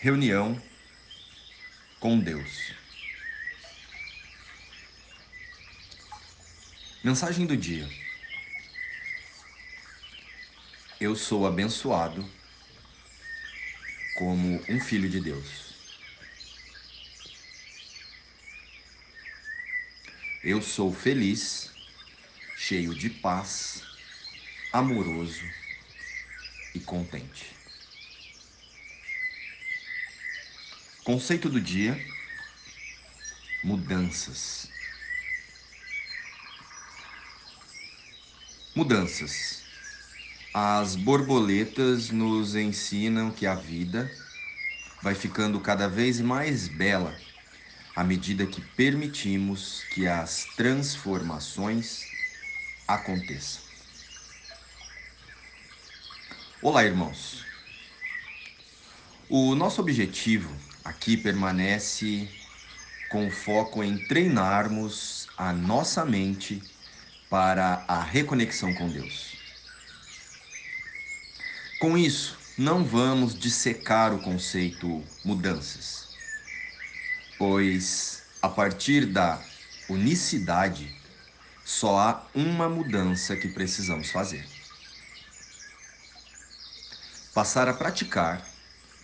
Reunião com Deus. Mensagem do dia. Eu sou abençoado como um filho de Deus. Eu sou feliz, cheio de paz, amoroso e contente. Conceito do dia: mudanças. Mudanças. As borboletas nos ensinam que a vida vai ficando cada vez mais bela à medida que permitimos que as transformações aconteçam. Olá, irmãos. O nosso objetivo aqui permanece com foco em treinarmos a nossa mente para a reconexão com Deus. Com isso, não vamos dissecar o conceito mudanças, pois a partir da unicidade só há uma mudança que precisamos fazer. Passar a praticar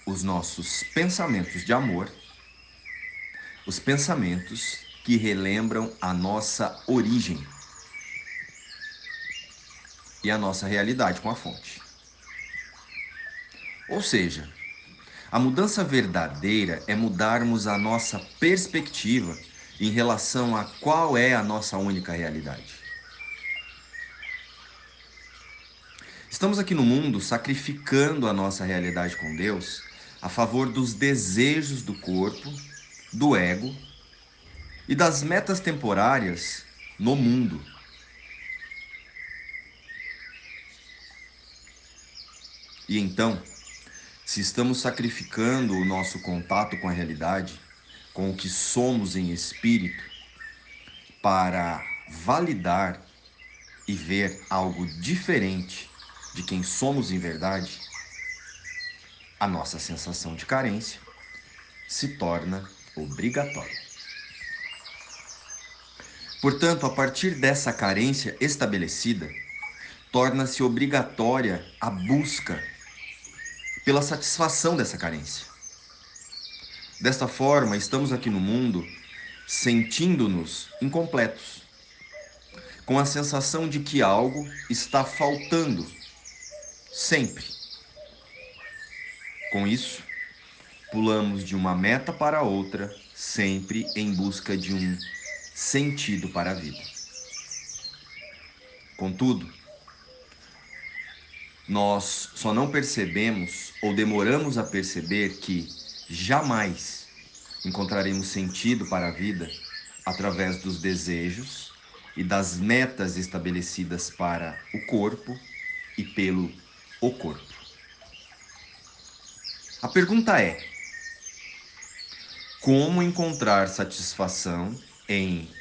os nossos pensamentos de amor, os pensamentos que relembram a nossa origem e a nossa realidade com a fonte. Ou seja, a mudança verdadeira é mudarmos a nossa perspectiva em relação a qual é a nossa única realidade. Estamos aqui no mundo sacrificando a nossa realidade com Deus a favor dos desejos do corpo, do ego e das metas temporárias no mundo. E então, se estamos sacrificando o nosso contato com a realidade, com o que somos em espírito, para validar e ver algo diferente de quem somos em verdade, a nossa sensação de carência se torna obrigatória. Portanto, a partir dessa carência estabelecida, torna-se obrigatória a busca pela satisfação dessa carência. Desta forma, estamos aqui no mundo sentindo-nos incompletos, com a sensação de que algo está faltando sempre. Com isso, pulamos de uma meta para outra, sempre em busca de um sentido para a vida. Contudo, nós só não percebemos ou demoramos a perceber que jamais encontraremos sentido para a vida através dos desejos e das metas estabelecidas para o corpo e pelo o corpo. A pergunta é: como encontrar satisfação em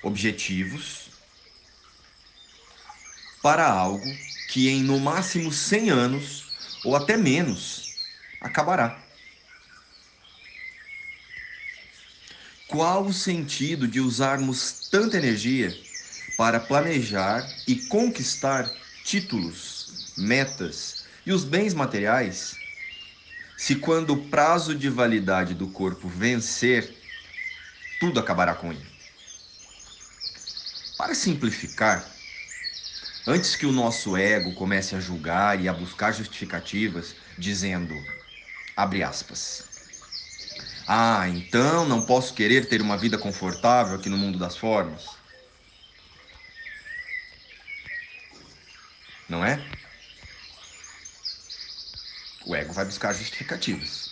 objetivos para algo que em no máximo 100 anos ou até menos acabará? Qual o sentido de usarmos tanta energia para planejar e conquistar títulos, metas e os bens materiais se quando o prazo de validade do corpo vencer, tudo acabará com ele. Para simplificar, antes que o nosso ego comece a julgar e a buscar justificativas, dizendo, abre aspas, ah, então não posso querer ter uma vida confortável aqui no mundo das formas? Não é? O ego vai buscar justificativas.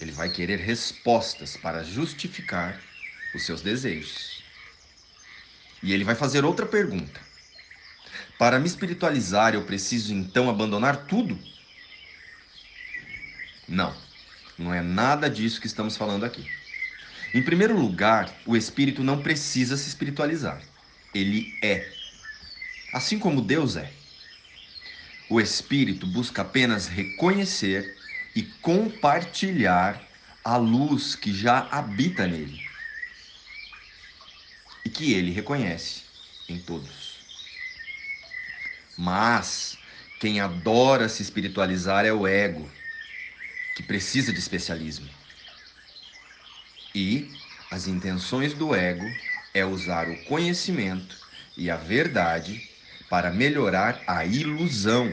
Ele vai querer respostas para justificar os seus desejos. E ele vai fazer outra pergunta. Para me espiritualizar, eu preciso então abandonar tudo? Não, não é nada disso que estamos falando aqui. Em primeiro lugar, o espírito não precisa se espiritualizar. Ele é. Assim como Deus é. O espírito busca apenas reconhecer e compartilhar a luz que já habita nele e que ele reconhece em todos. Mas quem adora se espiritualizar é o ego, que precisa de especialismo. E as intenções do ego é usar o conhecimento e a verdade para melhorar a ilusão,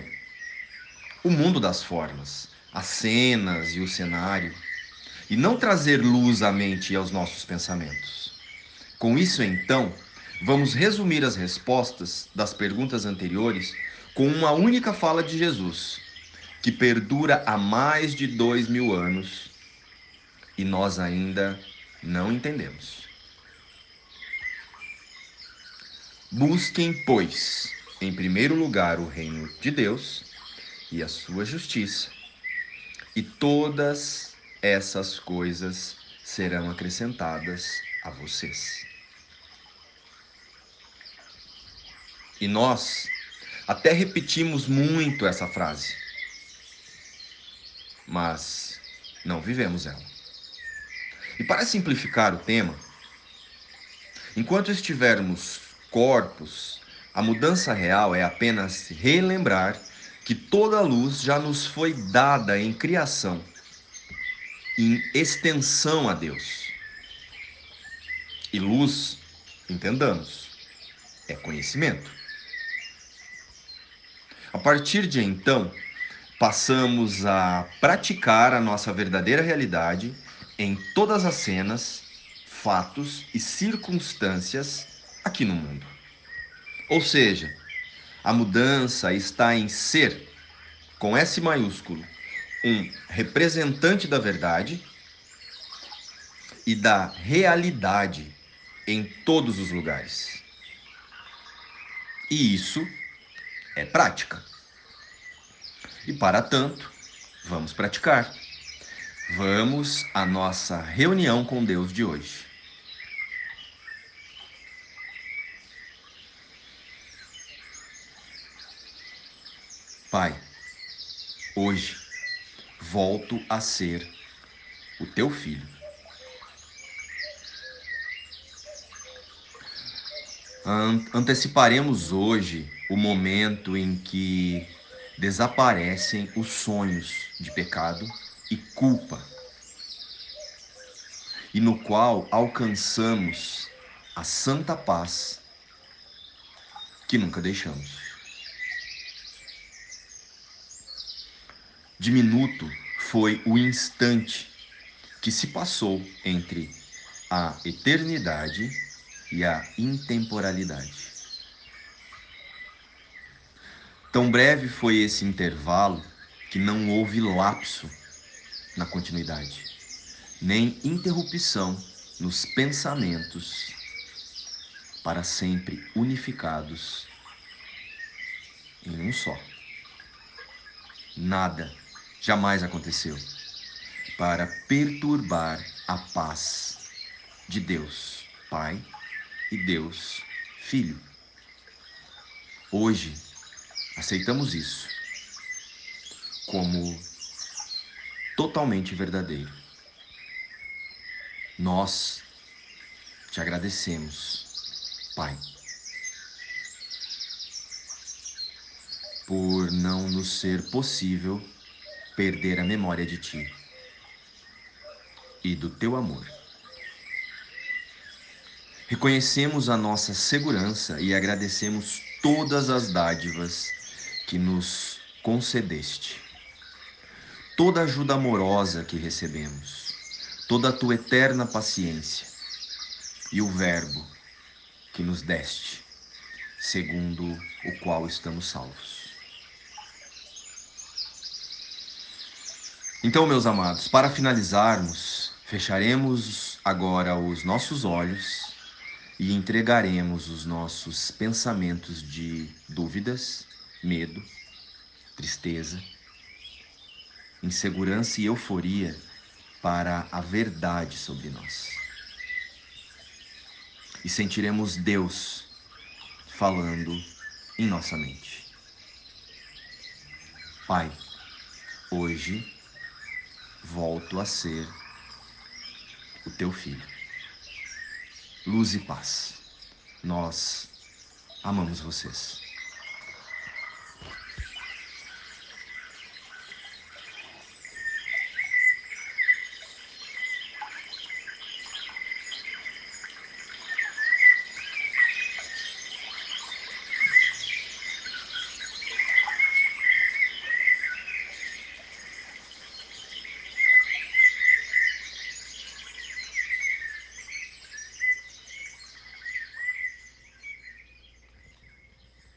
o mundo das formas, as cenas e o cenário, e não trazer luz à mente e aos nossos pensamentos. Com isso, então, vamos resumir as respostas das perguntas anteriores com uma única fala de Jesus, que perdura há mais de dois mil anos e nós ainda não entendemos. Busquem, pois, em primeiro lugar o reino de Deus e a sua justiça, e todas essas coisas serão acrescentadas a vocês. E nós até repetimos muito essa frase, mas não vivemos ela. E para simplificar o tema, enquanto estivermos corpos, a mudança real é apenas relembrar que toda luz já nos foi dada em criação, em extensão a Deus. E luz, entendamos, é conhecimento. A partir de então, passamos a praticar a nossa verdadeira realidade em todas as cenas, fatos e circunstâncias aqui no mundo. Ou seja, a mudança está em ser, com S maiúsculo, um representante da verdade e da realidade em todos os lugares. E isso é prática. E para tanto, vamos praticar. Vamos à nossa reunião com Deus de hoje. Pai, hoje volto a ser o teu filho. Anteciparemos hoje o momento em que desaparecem os sonhos de pecado e culpa, e no qual alcançamos a santa paz que nunca deixamos. Diminuto foi o instante que se passou entre a eternidade e a intemporalidade. Tão breve foi esse intervalo que não houve lapso na continuidade, nem interrupção nos pensamentos, para sempre unificados em um só. Nada jamais aconteceu para perturbar a paz de Deus Pai e Deus Filho. Hoje aceitamos isso como totalmente verdadeiro. Nós te agradecemos, Pai, por não nos ser possível perder a memória de Ti e do Teu amor. Reconhecemos a nossa segurança e agradecemos todas as dádivas que nos concedeste, toda ajuda amorosa que recebemos, toda a tua eterna paciência e o Verbo que nos deste, segundo o qual estamos salvos. Então, meus amados, para finalizarmos, fecharemos agora os nossos olhos e entregaremos os nossos pensamentos de dúvidas, medo, tristeza, insegurança e euforia para a verdade sobre nós. E sentiremos Deus falando em nossa mente. Pai, hoje volto a ser o teu filho. Luz e paz. Nós amamos vocês.